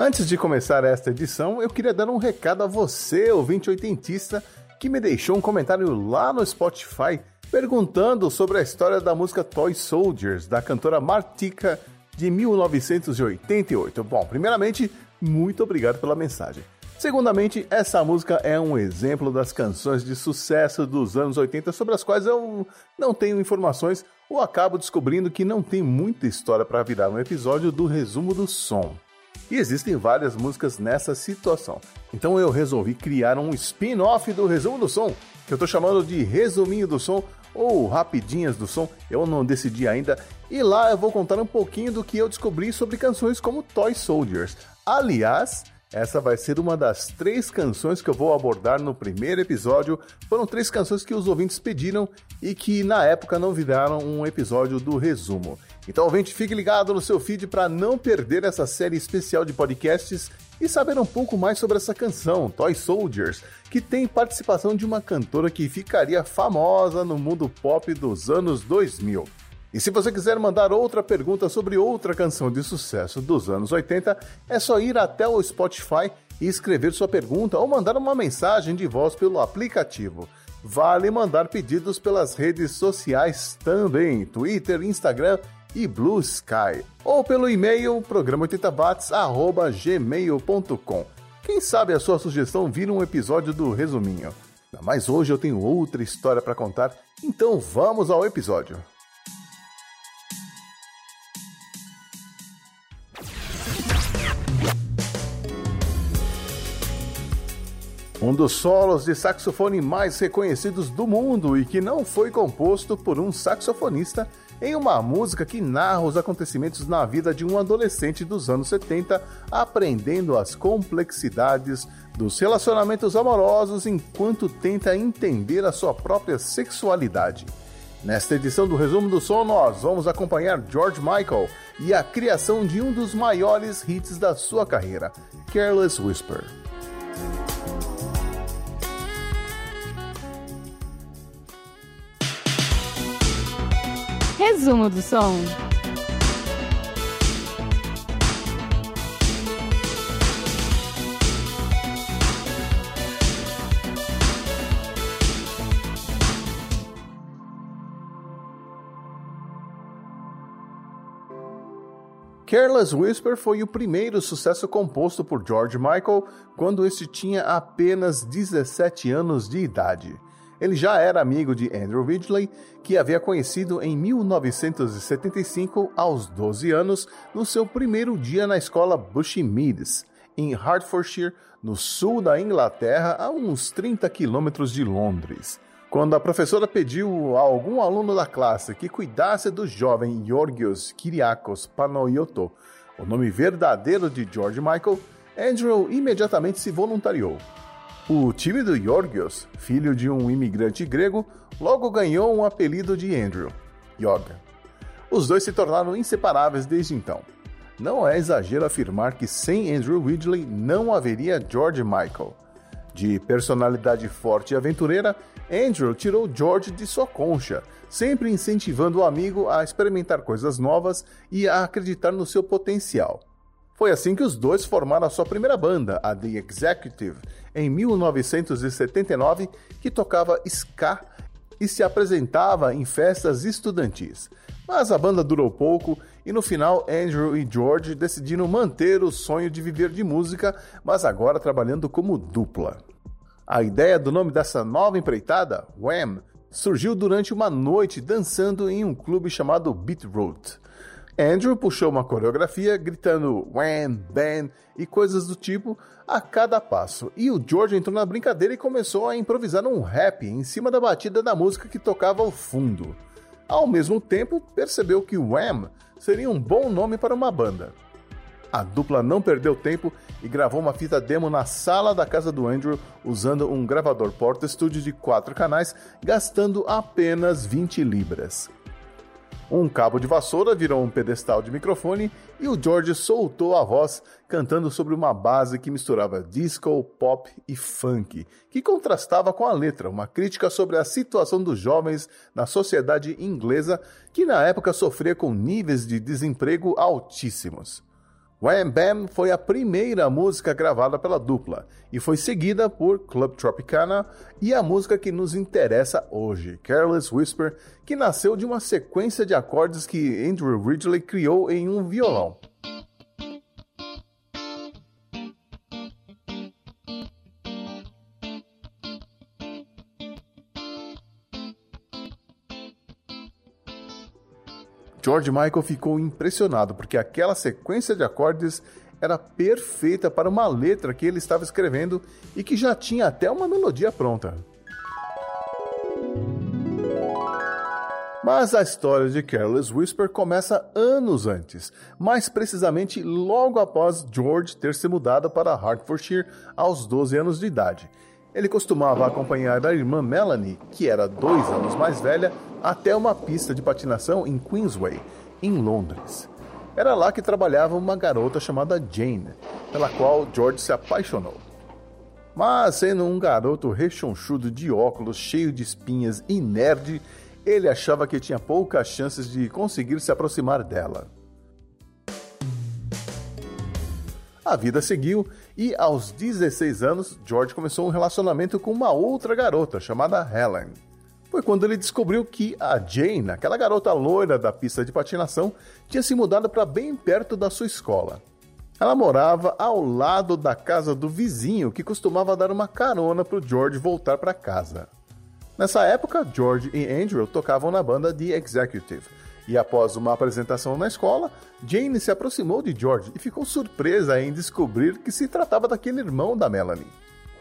Antes de começar esta edição, eu queria dar um recado a você, ouvinte oitentista, que me deixou um comentário lá no Spotify perguntando sobre a história da música Toy Soldiers, da cantora Martika de 1988. Bom, primeiramente, muito obrigado pela mensagem. Segundamente, essa música é um exemplo das canções de sucesso dos anos 80 sobre as quais eu não tenho informações ou acabo descobrindo que não tem muita história para virar um episódio do resumo do som. E existem várias músicas nessa situação. Então eu resolvi criar um spin-off do resumo do som, que eu estou chamando de Resuminho do Som ou Rapidinhas do Som, eu não decidi ainda. E lá eu vou contar um pouquinho do que eu descobri sobre canções como Toy Soldiers. Aliás, essa vai ser uma das três canções que eu vou abordar no primeiro episódio. Foram três canções que os ouvintes pediram e que na época não viraram um episódio do resumo. Então, ouvinte, fique ligado no seu feed para não perder essa série especial de podcasts e saber um pouco mais sobre essa canção, Toy Soldiers, que tem participação de uma cantora que ficaria famosa no mundo pop dos anos 2000. E se você quiser mandar outra pergunta sobre outra canção de sucesso dos anos 80, é só ir até o Spotify e escrever sua pergunta ou mandar uma mensagem de voz pelo aplicativo. Vale mandar pedidos pelas redes sociais também, Twitter, Instagram e Blue Sky, ou pelo e-mail programa80watts@gmail.com. Quem sabe a sua sugestão vira um episódio do resuminho. Mas hoje eu tenho outra história para contar, então vamos ao episódio. Um dos solos de saxofone mais reconhecidos do mundo e que não foi composto por um saxofonista em uma música que narra os acontecimentos na vida de um adolescente dos anos 70, aprendendo as complexidades dos relacionamentos amorosos enquanto tenta entender a sua própria sexualidade. Nesta edição do Resumo do Som, nós vamos acompanhar George Michael e a criação de um dos maiores hits da sua carreira, Careless Whisper. Resumo do som. Careless Whisper foi o primeiro sucesso composto por George Michael quando este tinha apenas 17 anos de idade. Ele já era amigo de Andrew Ridgely, que havia conhecido em 1975, aos 12 anos, no seu primeiro dia na escola Bushy-Meads, em Hertfordshire, no sul da Inglaterra, a uns 30 quilômetros de Londres. Quando a professora pediu a algum aluno da classe que cuidasse do jovem Georgios Kyriakos Panoioto, o nome verdadeiro de George Michael, Andrew imediatamente se voluntariou. O time do Georgios, filho de um imigrante grego, logo ganhou um apelido de Andrew, Yoga. Os dois se tornaram inseparáveis desde então. Não é exagero afirmar que sem Andrew Ridgely não haveria George Michael. De personalidade forte e aventureira, Andrew tirou George de sua concha, sempre incentivando o amigo a experimentar coisas novas e a acreditar no seu potencial. Foi assim que os dois formaram a sua primeira banda, a The Executive, em 1979, que tocava ska e se apresentava em festas estudantis. Mas a banda durou pouco e no final Andrew e George decidiram manter o sonho de viver de música, mas agora trabalhando como dupla. A ideia do nome dessa nova empreitada, Wham, surgiu durante uma noite dançando em um clube chamado Beatroot. Andrew puxou uma coreografia gritando Wham, Bam e coisas do tipo a cada passo, e o George entrou na brincadeira e começou a improvisar um rap em cima da batida da música que tocava ao fundo. Ao mesmo tempo, percebeu que Wham seria um bom nome para uma banda. A dupla não perdeu tempo e gravou uma fita demo na sala da casa do Andrew usando um gravador Porta Studio de quatro canais, gastando apenas 20 libras. Um cabo de vassoura virou um pedestal de microfone e o George soltou a voz cantando sobre uma base que misturava disco, pop e funk, que contrastava com a letra, uma crítica sobre a situação dos jovens na sociedade inglesa que na época sofria com níveis de desemprego altíssimos. Wham Bam foi a primeira música gravada pela dupla e foi seguida por Club Tropicana e a música que nos interessa hoje, Careless Whisper, que nasceu de uma sequência de acordes que Andrew Ridgely criou em um violão. George Michael ficou impressionado porque aquela sequência de acordes era perfeita para uma letra que ele estava escrevendo e que já tinha até uma melodia pronta. Mas a história de Careless Whisper começa anos antes, mais precisamente logo após George ter se mudado para Hertfordshire aos 12 anos de idade. Ele costumava acompanhar a irmã Melanie, que era dois anos mais velha, até uma pista de patinação em Queensway, em Londres. Era lá que trabalhava uma garota chamada Jane, pela qual George se apaixonou. Mas, sendo um garoto rechonchudo de óculos, cheio de espinhas e nerd, ele achava que tinha poucas chances de conseguir se aproximar dela. A vida seguiu e, aos 16 anos, George começou um relacionamento com uma outra garota chamada Helen foi quando ele descobriu que a Jane, aquela garota loira da pista de patinação, tinha se mudado para bem perto da sua escola. Ela morava ao lado da casa do vizinho que costumava dar uma carona para o George voltar para casa. Nessa época, George e Andrew tocavam na banda The Executive, e após uma apresentação na escola, Jane se aproximou de George e ficou surpresa em descobrir que se tratava daquele irmão da Melanie.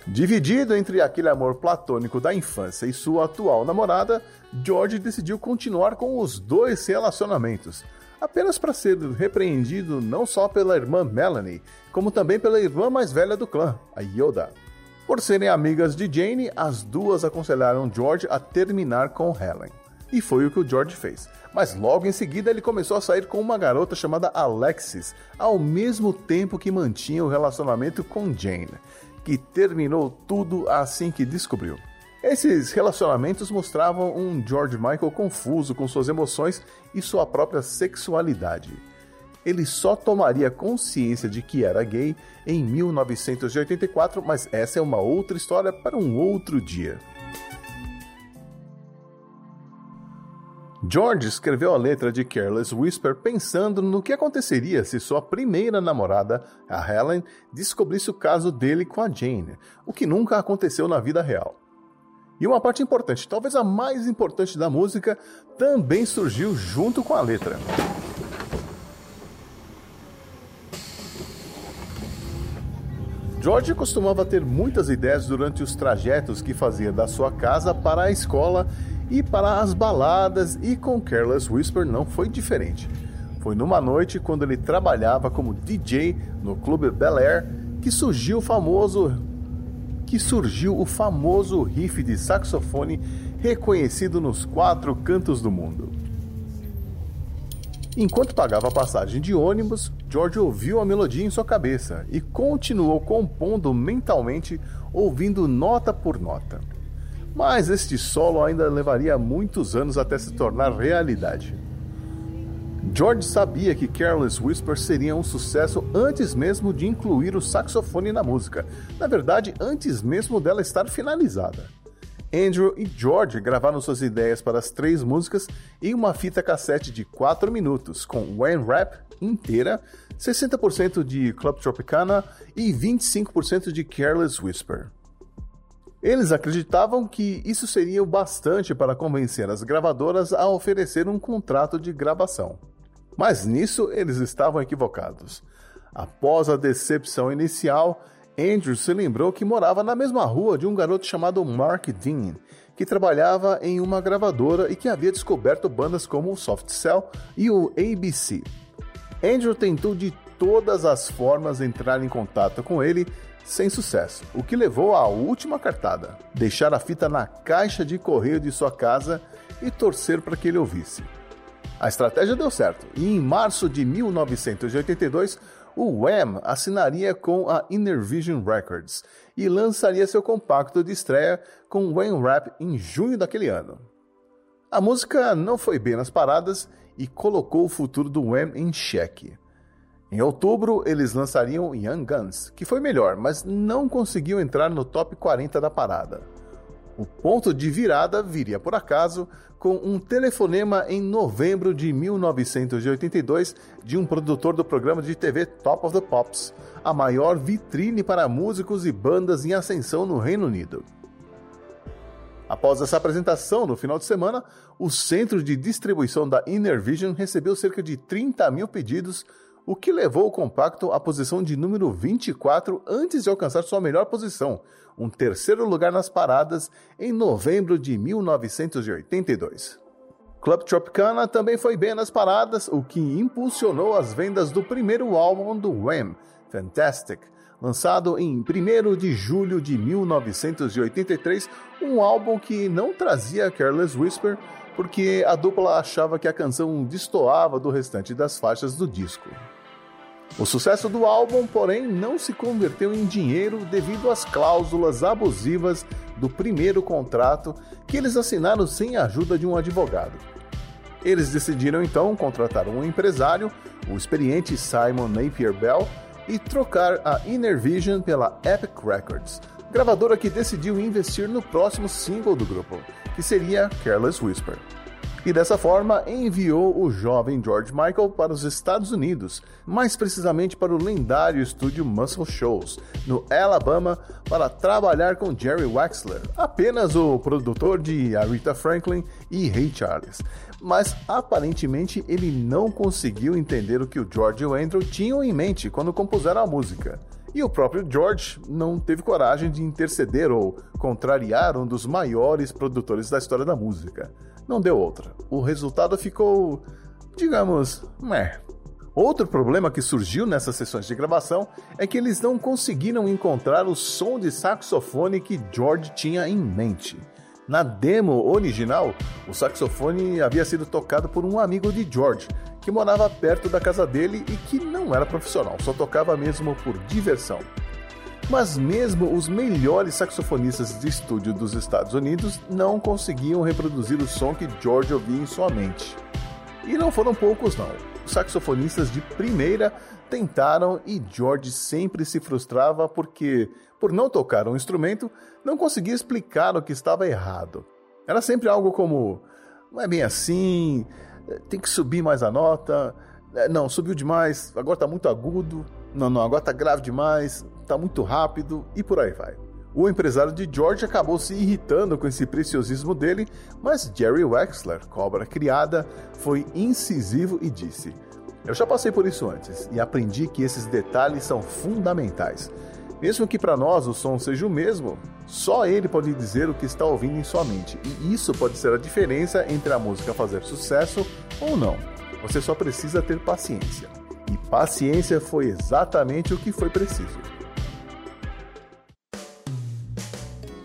Dividido entre aquele amor platônico da infância e sua atual namorada, George decidiu continuar com os dois relacionamentos, apenas para ser repreendido não só pela irmã Melanie, como também pela irmã mais velha do clã, a Yoda. Por serem amigas de Jane, as duas aconselharam George a terminar com Helen. E foi o que o George fez. Mas logo em seguida ele começou a sair com uma garota chamada Alexis, ao mesmo tempo que mantinha o relacionamento com Jane que terminou tudo assim que descobriu. Esses relacionamentos mostravam um George Michael confuso com suas emoções e sua própria sexualidade. Ele só tomaria consciência de que era gay em 1984, mas essa é uma outra história para um outro dia. George escreveu a letra de Careless Whisper pensando no que aconteceria se sua primeira namorada, a Helen, descobrisse o caso dele com a Jane, o que nunca aconteceu na vida real. E uma parte importante, talvez a mais importante da música, também surgiu junto com a letra. George costumava ter muitas ideias durante os trajetos que fazia da sua casa para a escola e para as baladas, e com Careless Whisper não foi diferente. Foi numa noite quando ele trabalhava como DJ no clube Bel Air que surgiu o famoso que surgiu o famoso riff de saxofone reconhecido nos quatro cantos do mundo. Enquanto pagava a passagem de ônibus, George ouviu a melodia em sua cabeça e continuou compondo mentalmente, ouvindo nota por nota mas este solo ainda levaria muitos anos até se tornar realidade. George sabia que Careless Whisper seria um sucesso antes mesmo de incluir o saxofone na música, na verdade, antes mesmo dela estar finalizada. Andrew e George gravaram suas ideias para as três músicas em uma fita cassete de 4 minutos, com When Rap inteira, 60% de Club Tropicana e 25% de Careless Whisper. Eles acreditavam que isso seria o bastante para convencer as gravadoras a oferecer um contrato de gravação. Mas nisso eles estavam equivocados. Após a decepção inicial, Andrew se lembrou que morava na mesma rua de um garoto chamado Mark Dean, que trabalhava em uma gravadora e que havia descoberto bandas como o Soft Cell e o ABC. Andrew tentou de todas as formas entrar em contato com ele, sem sucesso, o que levou à última cartada: deixar a fita na caixa de correio de sua casa e torcer para que ele ouvisse. A estratégia deu certo e em março de 1982 o Wham assinaria com a Inner Vision Records e lançaria seu compacto de estreia com Wham Rap em junho daquele ano. A música não foi bem nas paradas e colocou o futuro do Wham em xeque. Em outubro, eles lançariam Young Guns, que foi melhor, mas não conseguiu entrar no top 40 da parada. O ponto de virada viria por acaso com um telefonema em novembro de 1982 de um produtor do programa de TV Top of the Pops, a maior vitrine para músicos e bandas em ascensão no Reino Unido. Após essa apresentação no final de semana, o centro de distribuição da Inner Vision recebeu cerca de 30 mil pedidos, o que levou o compacto à posição de número 24 antes de alcançar sua melhor posição, um terceiro lugar nas paradas, em novembro de 1982. Club Tropicana também foi bem nas paradas, o que impulsionou as vendas do primeiro álbum do Wham, Fantastic, lançado em 1 de julho de 1983, um álbum que não trazia Careless Whisper, porque a dupla achava que a canção destoava do restante das faixas do disco. O sucesso do álbum, porém, não se converteu em dinheiro devido às cláusulas abusivas do primeiro contrato que eles assinaram sem a ajuda de um advogado. Eles decidiram então contratar um empresário, o experiente Simon Napier Bell, e trocar a Inner Vision pela Epic Records, gravadora que decidiu investir no próximo single do grupo, que seria Careless Whisper. E dessa forma enviou o jovem George Michael para os Estados Unidos, mais precisamente para o lendário estúdio Muscle Shoals, no Alabama, para trabalhar com Jerry Wexler, apenas o produtor de Aretha Franklin e Ray Charles. Mas aparentemente ele não conseguiu entender o que o George e o Andrew tinham em mente quando compuseram a música. E o próprio George não teve coragem de interceder ou contrariar um dos maiores produtores da história da música. Não deu outra. O resultado ficou, digamos, meh. Outro problema que surgiu nessas sessões de gravação é que eles não conseguiram encontrar o som de saxofone que George tinha em mente. Na demo original, o saxofone havia sido tocado por um amigo de George, que morava perto da casa dele e que não era profissional, só tocava mesmo por diversão. Mas mesmo os melhores saxofonistas de estúdio dos Estados Unidos não conseguiam reproduzir o som que George ouvia em sua mente. E não foram poucos não. Os saxofonistas de primeira tentaram e George sempre se frustrava porque, por não tocar um instrumento, não conseguia explicar o que estava errado. Era sempre algo como: não é bem assim, tem que subir mais a nota. É, não, subiu demais, agora está muito agudo. Não, não, agora está grave demais, está muito rápido e por aí vai. O empresário de George acabou se irritando com esse preciosismo dele, mas Jerry Wexler, cobra criada, foi incisivo e disse: Eu já passei por isso antes e aprendi que esses detalhes são fundamentais. Mesmo que para nós o som seja o mesmo, só ele pode dizer o que está ouvindo em sua mente, e isso pode ser a diferença entre a música fazer sucesso ou não. Você só precisa ter paciência. E paciência foi exatamente o que foi preciso.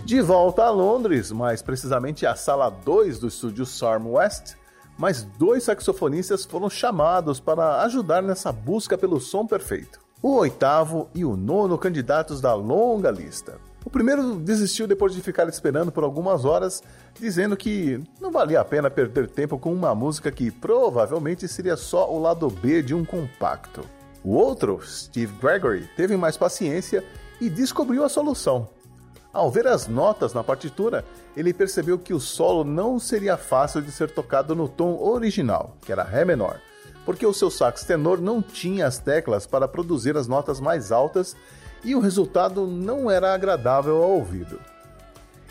De volta a Londres, mais precisamente à sala 2 do estúdio Sarm West, mais dois saxofonistas foram chamados para ajudar nessa busca pelo som perfeito o oitavo e o nono candidatos da longa lista. O primeiro desistiu depois de ficar esperando por algumas horas, dizendo que não valia a pena perder tempo com uma música que provavelmente seria só o lado B de um compacto. O outro, Steve Gregory, teve mais paciência e descobriu a solução. Ao ver as notas na partitura, ele percebeu que o solo não seria fácil de ser tocado no tom original, que era Ré menor porque o seu sax tenor não tinha as teclas para produzir as notas mais altas e o resultado não era agradável ao ouvido.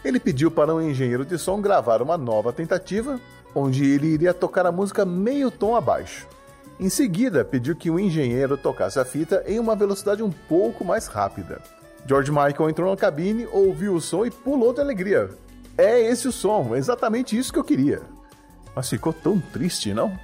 Ele pediu para um engenheiro de som gravar uma nova tentativa, onde ele iria tocar a música meio tom abaixo. Em seguida, pediu que o engenheiro tocasse a fita em uma velocidade um pouco mais rápida. George Michael entrou na cabine, ouviu o som e pulou de alegria. É esse o som, exatamente isso que eu queria. Mas ficou tão triste, não?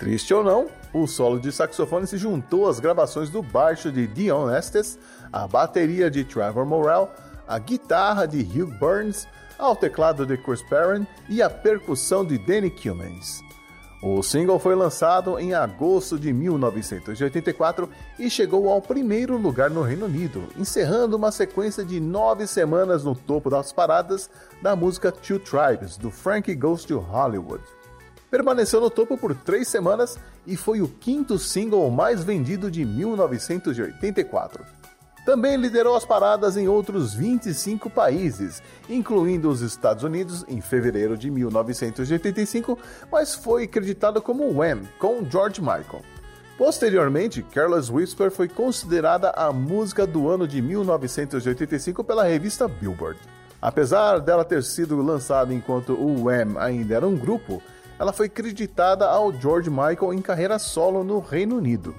Triste ou não, o solo de saxofone se juntou às gravações do baixo de Dion Estes, a bateria de Trevor Morrell, a guitarra de Hugh Burns, ao teclado de Chris Perrin e a percussão de Danny Cummins. O single foi lançado em agosto de 1984 e chegou ao primeiro lugar no Reino Unido, encerrando uma sequência de nove semanas no topo das paradas da música Two Tribes, do Frankie Goes to Hollywood. Permaneceu no topo por três semanas e foi o quinto single mais vendido de 1984. Também liderou as paradas em outros 25 países, incluindo os Estados Unidos em fevereiro de 1985, mas foi creditado como Wham com George Michael. Posteriormente, Careless Whisper foi considerada a música do ano de 1985 pela revista Billboard. Apesar dela ter sido lançada enquanto o Wham ainda era um grupo, ela foi creditada ao George Michael em carreira solo no Reino Unido.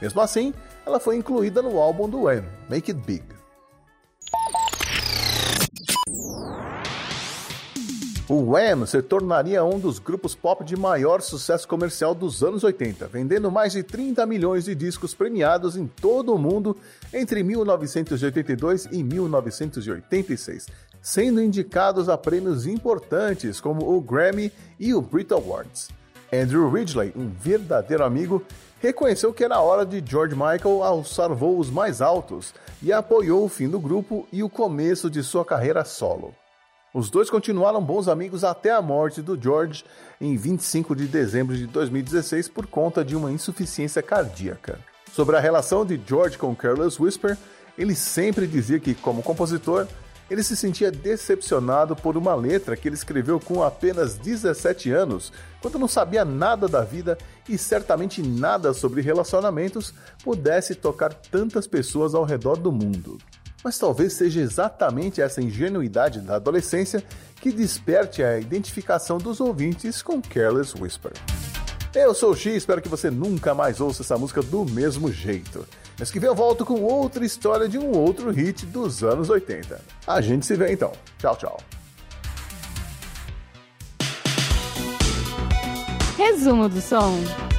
Mesmo assim, ela foi incluída no álbum do Wham, Make It Big. O Wham se tornaria um dos grupos pop de maior sucesso comercial dos anos 80, vendendo mais de 30 milhões de discos premiados em todo o mundo entre 1982 e 1986, sendo indicados a prêmios importantes como o Grammy e o Brit Awards. Andrew Ridgely, um verdadeiro amigo, reconheceu que era hora de George Michael alçar voos mais altos e apoiou o fim do grupo e o começo de sua carreira solo. Os dois continuaram bons amigos até a morte do George em 25 de dezembro de 2016 por conta de uma insuficiência cardíaca. Sobre a relação de George com Careless Whisper, ele sempre dizia que, como compositor, ele se sentia decepcionado por uma letra que ele escreveu com apenas 17 anos, quando não sabia nada da vida e certamente nada sobre relacionamentos pudesse tocar tantas pessoas ao redor do mundo. Mas talvez seja exatamente essa ingenuidade da adolescência que desperte a identificação dos ouvintes com Careless Whisper. Eu sou o X, espero que você nunca mais ouça essa música do mesmo jeito. Mas que vem eu volto com outra história de um outro hit dos anos 80. A gente se vê então. Tchau, tchau. Resumo do som.